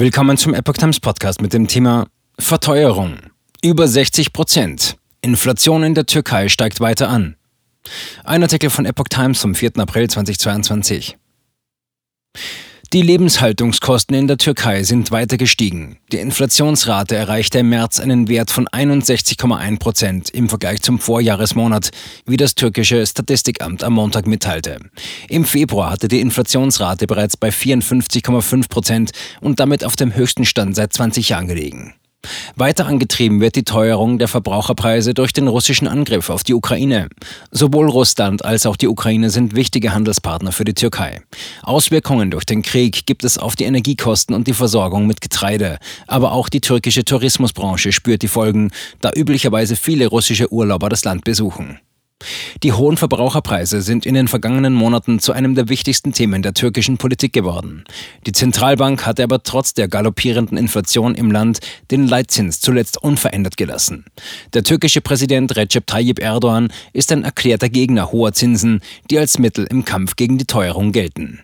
Willkommen zum Epoch Times Podcast mit dem Thema Verteuerung. Über 60 Prozent. Inflation in der Türkei steigt weiter an. Ein Artikel von Epoch Times vom 4. April 2022. Die Lebenshaltungskosten in der Türkei sind weiter gestiegen. Die Inflationsrate erreichte im März einen Wert von 61,1 Prozent im Vergleich zum Vorjahresmonat, wie das türkische Statistikamt am Montag mitteilte. Im Februar hatte die Inflationsrate bereits bei 54,5 Prozent und damit auf dem höchsten Stand seit 20 Jahren gelegen. Weiter angetrieben wird die Teuerung der Verbraucherpreise durch den russischen Angriff auf die Ukraine. Sowohl Russland als auch die Ukraine sind wichtige Handelspartner für die Türkei. Auswirkungen durch den Krieg gibt es auf die Energiekosten und die Versorgung mit Getreide. Aber auch die türkische Tourismusbranche spürt die Folgen, da üblicherweise viele russische Urlauber das Land besuchen. Die hohen Verbraucherpreise sind in den vergangenen Monaten zu einem der wichtigsten Themen der türkischen Politik geworden. Die Zentralbank hatte aber trotz der galoppierenden Inflation im Land den Leitzins zuletzt unverändert gelassen. Der türkische Präsident Recep Tayyip Erdogan ist ein erklärter Gegner hoher Zinsen, die als Mittel im Kampf gegen die Teuerung gelten.